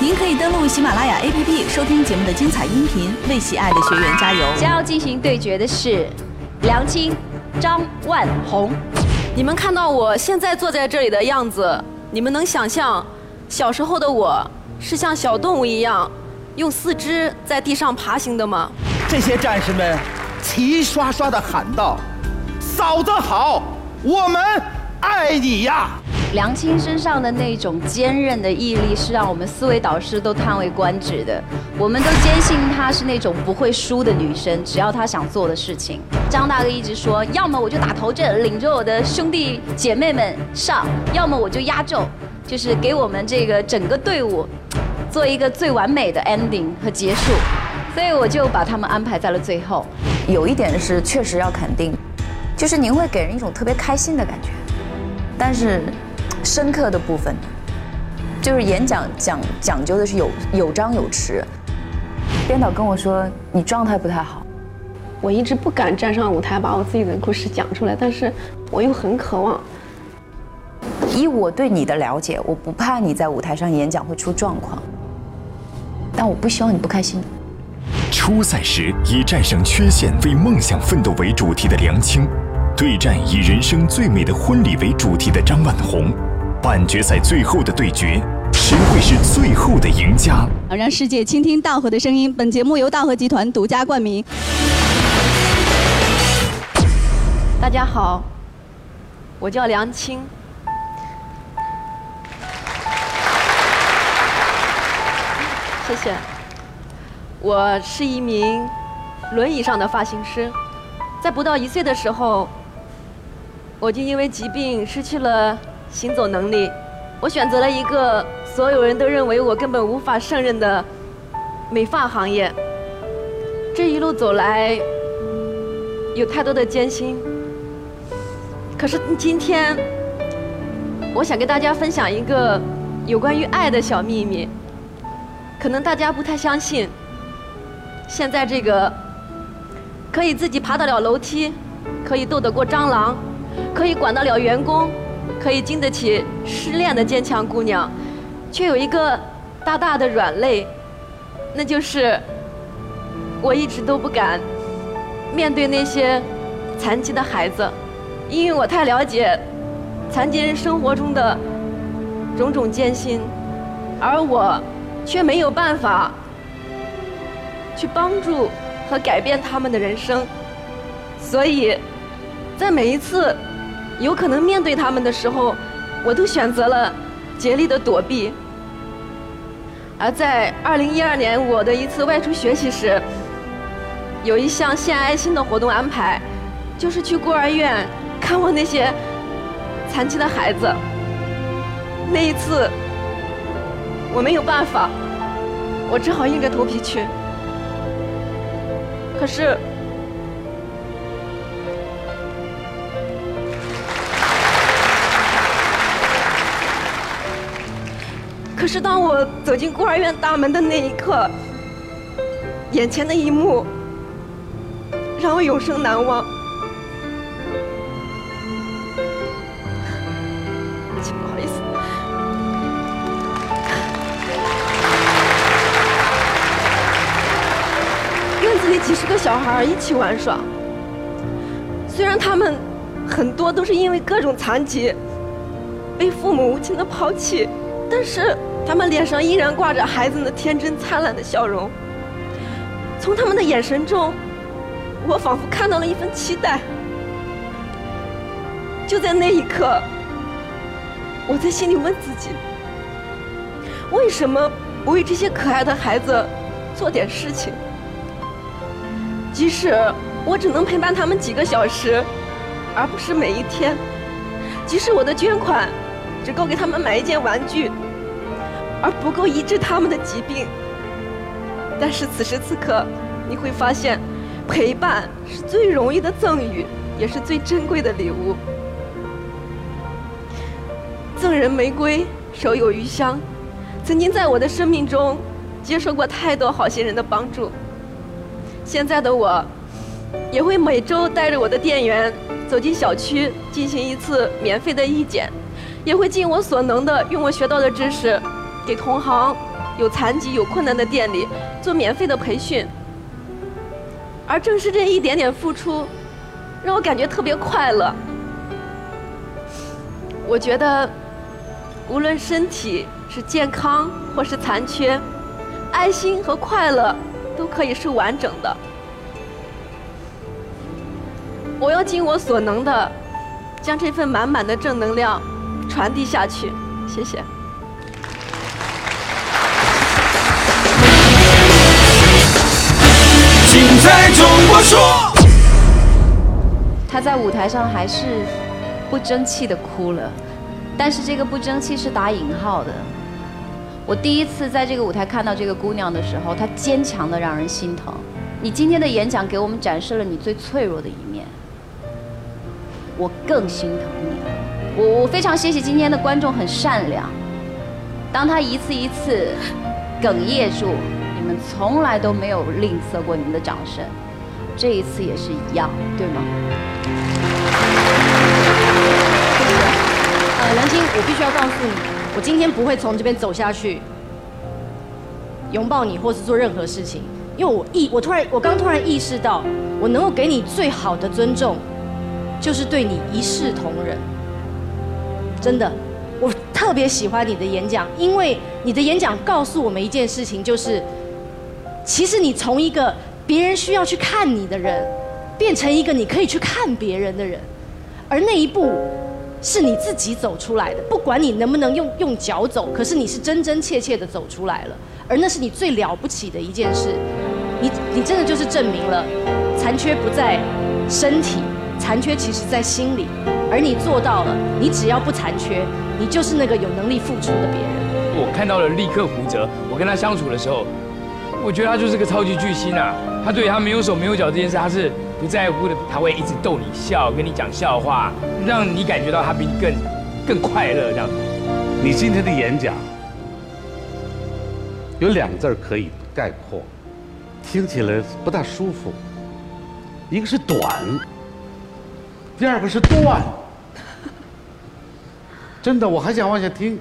您可以登录喜马拉雅 APP 收听节目的精彩音频，为喜爱的学员加油。将要进行对决的是梁青、张万红。你们看到我现在坐在这里的样子，你们能想象小时候的我是像小动物一样用四肢在地上爬行的吗？这些战士们齐刷刷地喊道：“嫂子好，我们爱你呀！”梁青身上的那种坚韧的毅力，是让我们四位导师都叹为观止的。我们都坚信她是那种不会输的女生，只要她想做的事情。张大哥一直说，要么我就打头阵，领着我的兄弟姐妹们上；要么我就压轴，就是给我们这个整个队伍做一个最完美的 ending 和结束。所以我就把他们安排在了最后。有一点是确实要肯定，就是您会给人一种特别开心的感觉，但是。深刻的部分，就是演讲讲讲究的是有有张有弛。编导跟我说你状态不太好，我一直不敢站上舞台把我自己的故事讲出来，但是我又很渴望。以我对你的了解，我不怕你在舞台上演讲会出状况，但我不希望你不开心。初赛时以战胜缺陷、为梦想奋斗为主题的梁青，对战以人生最美的婚礼为主题的张万红。半决赛最后的对决，谁会是最后的赢家？让世界倾听道和的声音。本节目由道和集团独家冠名。大家好，我叫梁青。谢谢。我是一名轮椅上的发型师，在不到一岁的时候，我就因为疾病失去了。行走能力，我选择了一个所有人都认为我根本无法胜任的美发行业。这一路走来，有太多的艰辛。可是今天，我想跟大家分享一个有关于爱的小秘密。可能大家不太相信，现在这个可以自己爬得了楼梯，可以斗得过蟑螂，可以管得了员工。可以经得起失恋的坚强姑娘，却有一个大大的软肋，那就是我一直都不敢面对那些残疾的孩子，因为我太了解残疾人生活中的种种艰辛，而我却没有办法去帮助和改变他们的人生，所以在每一次。有可能面对他们的时候，我都选择了竭力的躲避。而在二零一二年我的一次外出学习时，有一项献爱心的活动安排，就是去孤儿院看望那些残疾的孩子。那一次我没有办法，我只好硬着头皮去。可是。是当我走进孤儿院大门的那一刻，眼前的一幕让我永生难忘。不好意思，院子里几十个小孩一起玩耍，虽然他们很多都是因为各种残疾被父母无情的抛弃，但是。他们脸上依然挂着孩子那天真灿烂的笑容，从他们的眼神中，我仿佛看到了一份期待。就在那一刻，我在心里问自己：为什么不为这些可爱的孩子做点事情？即使我只能陪伴他们几个小时，而不是每一天；即使我的捐款只够给他们买一件玩具。而不够医治他们的疾病，但是此时此刻，你会发现，陪伴是最容易的赠予，也是最珍贵的礼物。赠人玫瑰，手有余香。曾经在我的生命中，接受过太多好心人的帮助。现在的我，也会每周带着我的店员走进小区，进行一次免费的义检，也会尽我所能的用我学到的知识。给同行有残疾、有困难的店里做免费的培训。而正是这一点点付出，让我感觉特别快乐。我觉得，无论身体是健康或是残缺，爱心和快乐都可以是完整的。我要尽我所能的，将这份满满的正能量传递下去。谢谢。精彩中国说。他在舞台上还是不争气的哭了，但是这个不争气是打引号的。我第一次在这个舞台看到这个姑娘的时候，她坚强的让人心疼。你今天的演讲给我们展示了你最脆弱的一面，我更心疼你。我我非常谢谢今天的观众很善良，当他一次一次哽咽住，从来都没有吝啬过你们的掌声，这一次也是一样，对吗？呃，梁晶，我必须要告诉你，我今天不会从这边走下去，拥抱你或是做任何事情，因为我意，我突然，我刚突然意识到，我能够给你最好的尊重，就是对你一视同仁。真的，我特别喜欢你的演讲，因为你的演讲告诉我们一件事情，就是，其实你从一个别人需要去看你的人，变成一个你可以去看别人的人，而那一步是你自己走出来的。不管你能不能用用脚走，可是你是真真切切的走出来了，而那是你最了不起的一件事。你你真的就是证明了，残缺不在身体，残缺其实在心里。而你做到了，你只要不残缺，你就是那个有能力付出的别人。我看到了立刻胡哲，我跟他相处的时候，我觉得他就是个超级巨星啊！他对他没有手没有脚这件事，他是不在乎的，他会一直逗你笑，跟你讲笑话，让你感觉到他比你更更快乐这样。你今天的演讲有两个字儿可以概括，听起来不大舒服。一个是短，第二个是断。真的，我还想往下听，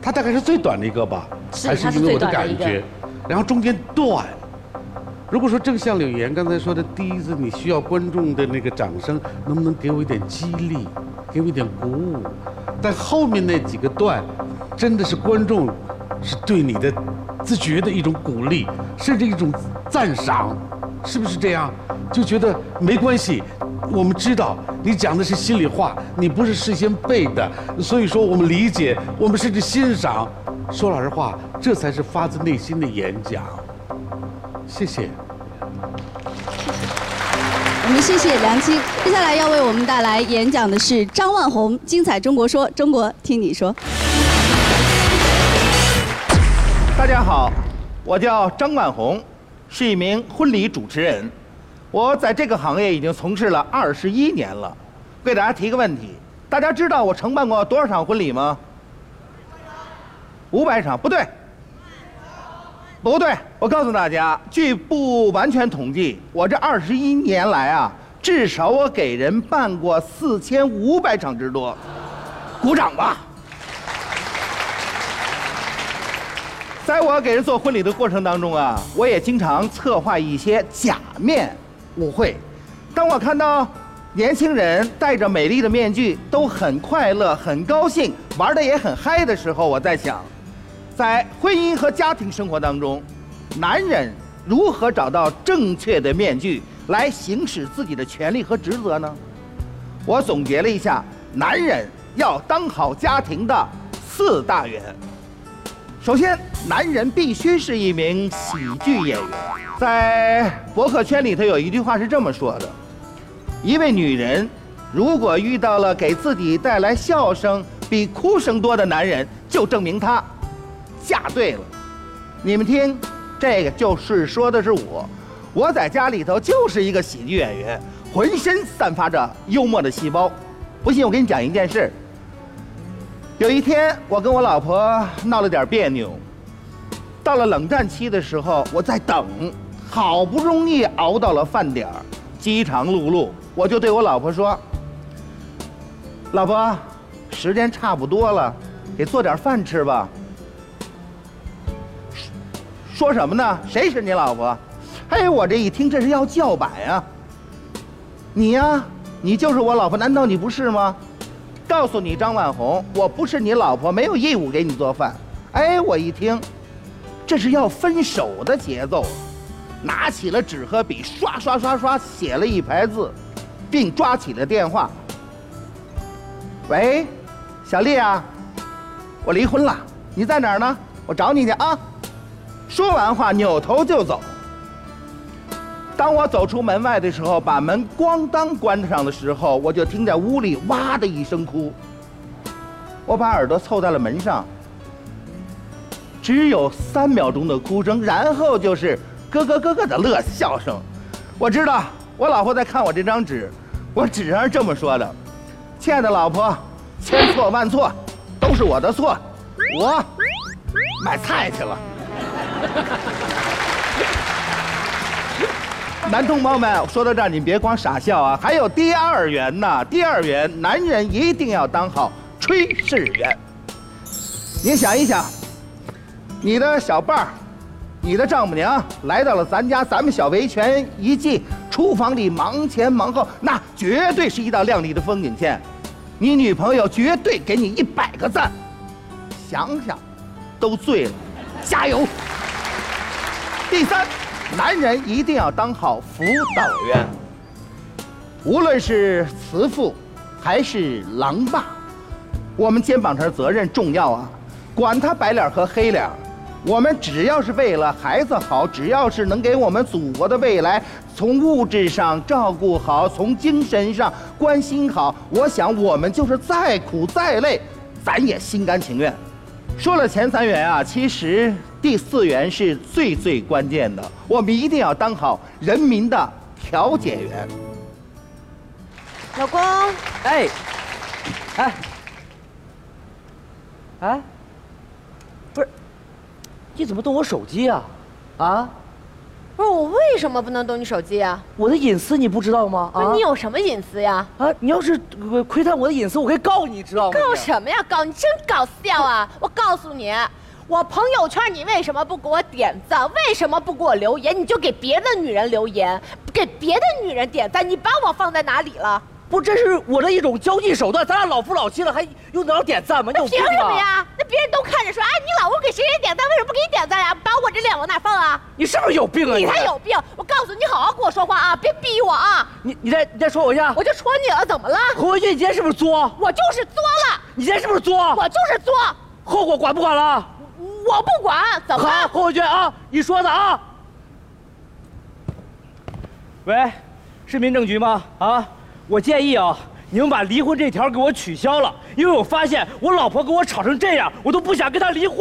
它大概是最短的一个吧，是还是因为我的感觉，然后中间断。如果说正像柳岩刚才说的，第一次你需要观众的那个掌声，能不能给我一点激励，给我一点鼓舞？但后面那几个段，真的是观众是对你的自觉的一种鼓励，甚至一种赞赏，是不是这样？就觉得没关系，我们知道你讲的是心里话，你不是事先背的，所以说我们理解，我们甚至欣赏。说老实话，这才是发自内心的演讲。谢谢。我们谢谢梁青。接下来要为我们带来演讲的是张万红，精彩中国说，中国听你说。大家好，我叫张万红，是一名婚礼主持人。我在这个行业已经从事了二十一年了。给大家提个问题：大家知道我承办过多少场婚礼吗？五百场？不对，不对。我告诉大家，据不完全统计，我这二十一年来啊，至少我给人办过四千五百场之多。鼓掌吧！在我给人做婚礼的过程当中啊，我也经常策划一些假面舞会。当我看到年轻人戴着美丽的面具，都很快乐、很高兴，玩的也很嗨的时候，我在想，在婚姻和家庭生活当中，男人如何找到正确的面具来行使自己的权利和职责呢？我总结了一下，男人要当好家庭的四大员。首先，男人必须是一名喜剧演员。在博客圈里头有一句话是这么说的：一位女人如果遇到了给自己带来笑声比哭声多的男人，就证明她嫁对了。你们听，这个就是说的是我。我在家里头就是一个喜剧演员，浑身散发着幽默的细胞。不信我给你讲一件事。有一天，我跟我老婆闹了点别扭。到了冷战期的时候，我在等，好不容易熬到了饭点儿，饥肠辘辘，我就对我老婆说：“老婆，时间差不多了，给做点饭吃吧。”说什么呢？谁是你老婆？哎，我这一听，这是要叫板呀！你呀，你就是我老婆，难道你不是吗？告诉你张万红，我不是你老婆，没有义务给你做饭。哎，我一听，这是要分手的节奏，拿起了纸和笔，刷刷刷刷写了一排字，并抓起了电话。喂，小丽啊，我离婚了，你在哪儿呢？我找你去啊！说完话，扭头就走。当我走出门外的时候，把门咣当关上的时候，我就听在屋里哇的一声哭。我把耳朵凑在了门上，只有三秒钟的哭声，然后就是咯咯咯咯的乐笑声。我知道我老婆在看我这张纸，我纸上是这么说的：“亲爱的老婆，千错万错，都是我的错，我买菜去了。” 男同胞们，说到这儿，你别光傻笑啊，还有第二元呢。第二元，男人一定要当好炊事员。你想一想，你的小伴儿，你的丈母娘来到了咱家，咱们小维权一进厨房里忙前忙后，那绝对是一道亮丽的风景线。你女朋友绝对给你一百个赞，想想都醉了，加油！第三。男人一定要当好辅导员，无论是慈父还是狼爸，我们肩膀上责任重要啊！管他白脸和黑脸，我们只要是为了孩子好，只要是能给我们祖国的未来从物质上照顾好，从精神上关心好，我想我们就是再苦再累，咱也心甘情愿。说了前三元啊，其实。第四员是最最关键的，我们一定要当好人民的调解员。老公，哎，哎，哎，不是，你怎么动我手机啊？啊？不是我为什么不能动你手机啊？我的隐私你不知道吗？啊？你有什么隐私呀？啊？你要是窥探我的隐私，我可以告你，知道吗？告什么呀？告你真搞笑啊！我告诉你。我朋友圈你为什么不给我点赞？为什么不给我留言？你就给别的女人留言，给别的女人点赞，你把我放在哪里了？不，这是我的一种交际手段。咱俩老夫老妻了，还用得着点赞吗？你凭什么呀？那别人都看着说，哎，你老公给谁谁点赞，为什么不给你点赞呀？把我这脸往哪放啊？你是不是有病啊？你才有病！我告诉你，好好跟我说话啊，别逼我啊！你你再你再说我一下，我就戳你了，怎么了？何文俊，你今天是不是作？我就是作了。你今天是不是作？我就是作。后果管不管了？我不管，怎么？好，侯文娟啊，你说的啊。喂，是民政局吗？啊，我建议啊，你们把离婚这条给我取消了，因为我发现我老婆跟我吵成这样，我都不想跟她离婚。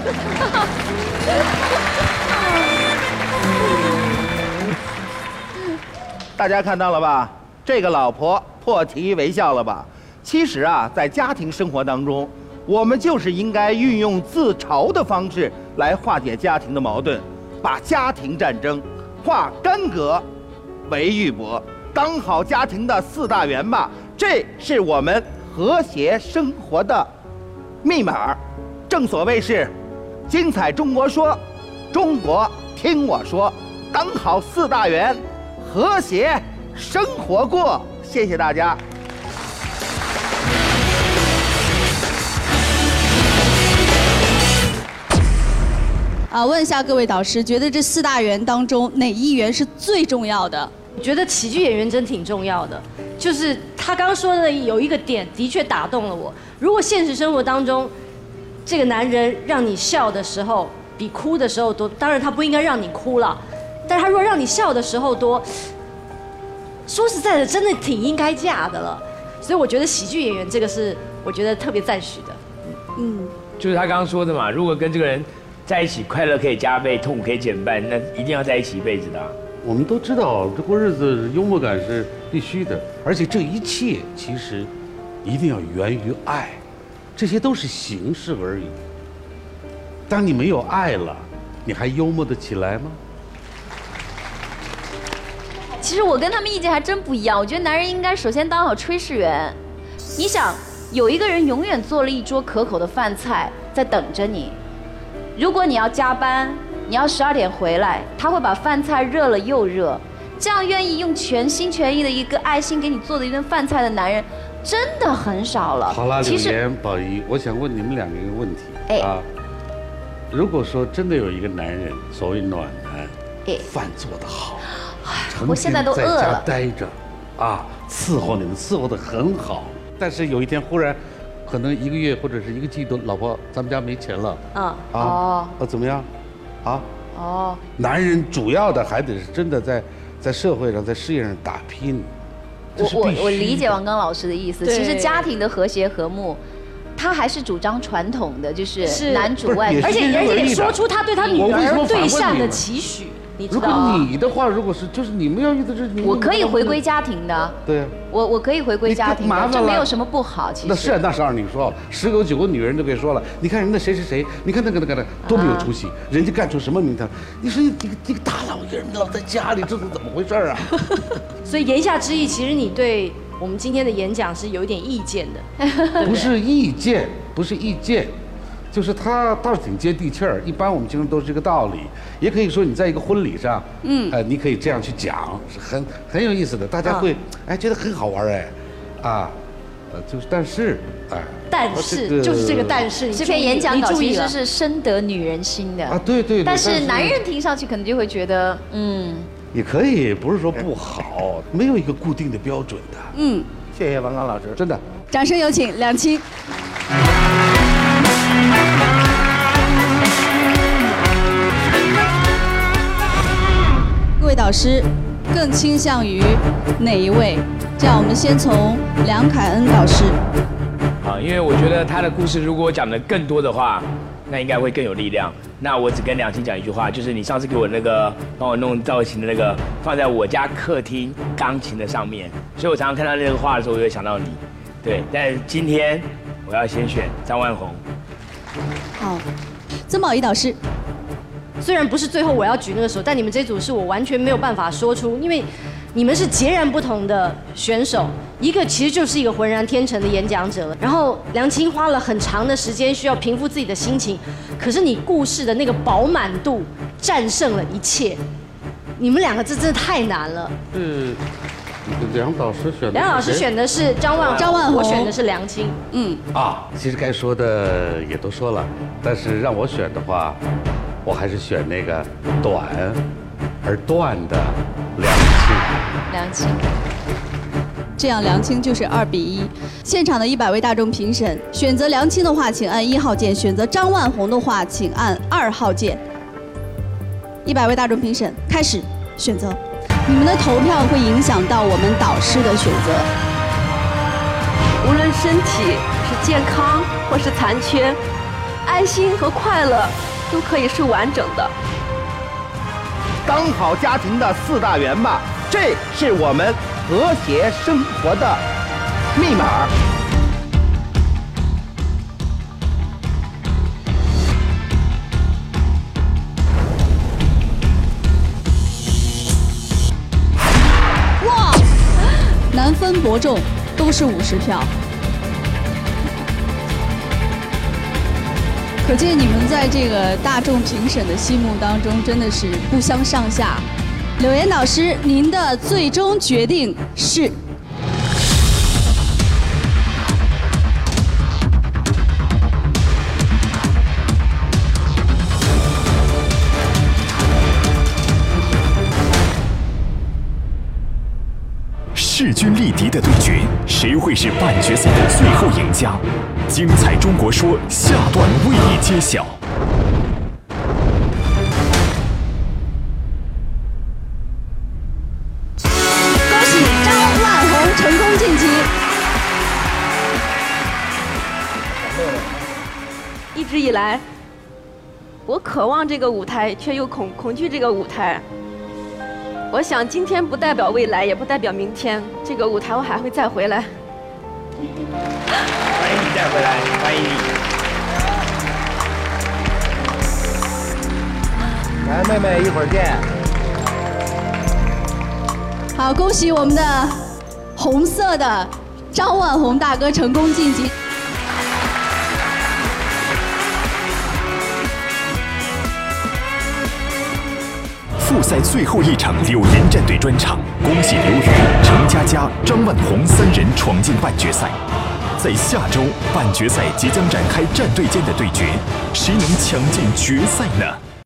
大家看到了吧？这个老婆破涕为笑了吧？其实啊，在家庭生活当中，我们就是应该运用自嘲的方式来化解家庭的矛盾，把家庭战争化干戈为玉帛，当好家庭的四大员吧。这是我们和谐生活的密码。正所谓是，精彩中国说，中国听我说，当好四大员。和谐生活过，谢谢大家。啊，问一下各位导师，觉得这四大员当中哪一员是最重要的？我觉得喜剧演员真挺重要的，就是他刚说的有一个点的确打动了我。如果现实生活当中，这个男人让你笑的时候比哭的时候多，当然他不应该让你哭了。但是他若让你笑的时候多，说实在的，真的挺应该嫁的了。所以我觉得喜剧演员这个是我觉得特别赞许的。嗯，就是他刚刚说的嘛，如果跟这个人在一起，快乐可以加倍，痛苦可以减半，那一定要在一起一辈子的。我们都知道，这过日子幽默感是必须的，而且这一切其实一定要源于爱，这些都是形式而已。当你没有爱了，你还幽默得起来吗？其实我跟他们意见还真不一样。我觉得男人应该首先当好炊事员。你想，有一个人永远做了一桌可口的饭菜在等着你。如果你要加班，你要十二点回来，他会把饭菜热了又热。这样愿意用全心全意的一个爱心给你做的一顿饭菜的男人，真的很少了。好了，柳岩、宝仪，我想问你们两个一个问题哎啊。如果说真的有一个男人，所谓暖男，哎饭做得好，我现在都成天在家饿了待着，啊，伺候你们伺候得很好，但是有一天忽然，可能一个月或者是一个季度，老婆，咱们家没钱了，嗯啊，哦啊怎么样？啊，哦，男人主要的还得是真的在在社会上在事业上打拼。这我我我理解王刚老师的意思。其实家庭的和谐和睦，他还是主张传统的，就是是。男主外。而且而且也说出他对他女儿对象的期许，你知如果？你的话，如果是就是你们要遇到这，你们我可以回归家。庭的，对呀、我我可以回归家庭的，麻烦这没有什么不好。其实那是啊，那是二你说，十有九个女人都给说了。你看人家谁谁谁，你看那个那个的多没有出息，人家干出什么名堂？你说你这个这个大老爷们老在家里，这是怎么回事啊？所以言下之意，其实你对我们今天的演讲是有一点意见的，不是意见，不是意见，就是他倒是挺接地气儿。一般我们经常都是这个道理，也可以说你在一个婚礼上，嗯呃，你可以这样去讲，是很很有意思的，大家会、哎觉得很好玩哎，啊，呃，就是但是哎，但是就是这个但是，这篇演讲稿其实是深得女人心的啊对对对但但是是男人听上去可能就会觉得，嗯，也可以，不是说不好，没有一个固定的标准的。嗯，谢谢王刚老师，真的。掌声有请梁青。各位导师更倾向于哪一位？这样，我们先从梁凯恩导师。啊，因为我觉得他的故事如果讲的更多的话，那应该会更有力量。那我只跟梁青讲一句话，就是你上次给我那个帮我弄造型的那个，放在我家客厅钢琴的上面，所以我常常看到那个画的时候，我就会想到你。对，但今天我要先选张万红。好，曾宝仪导师。虽然不是最后我要举那个手，但你们这组是我完全没有办法说出，因为你们是截然不同的选手，一个其实就是一个浑然天成的演讲者了，然后梁青花了很长的时间需要平复自己的心情，可是你故事的那个饱满度战胜了一切，你们两个这真的太难了。是梁导师选的。梁老师选的是张万张万红我选的是梁青。嗯，啊，其实该说的也都说了，但是让我选的话，我还是选那个短而断的梁青。梁青。这样梁青就是二比一。现场的一百位大众评审，选择梁青的话，请按一号键；选择张万红的话，请按二号键。一百位大众评审开始选择，你们的投票会影响到我们导师的选择。无论身体是健康或是残缺，爱心和快乐都可以是完整的。当好家庭的四大员吧，这是我们和谐生活的密码。哇，难分伯仲，都是五十票。可见你们在这个大众评审的心目当中真的是不相上下。柳岩老师，您的最终决定是？势均力敌的对决，谁会是半决赛的最后赢家？精彩中国说下段为你揭晓。恭喜张万红成功晋级。一直以来，我渴望这个舞台，却又恐恐惧这个舞台。我想今天不代表未来，也不代表明天，这个舞台我还会再回来。欢迎你再回来，欢迎你。来，妹妹，一会儿见。好，恭喜我们的红色的张万红大哥成功晋级。复赛最后一场柳岩战队专场，恭喜刘宇、程佳佳、张万红三人闯进半决赛。在下周半决赛即将展开战队间的对决，谁能抢进决赛呢？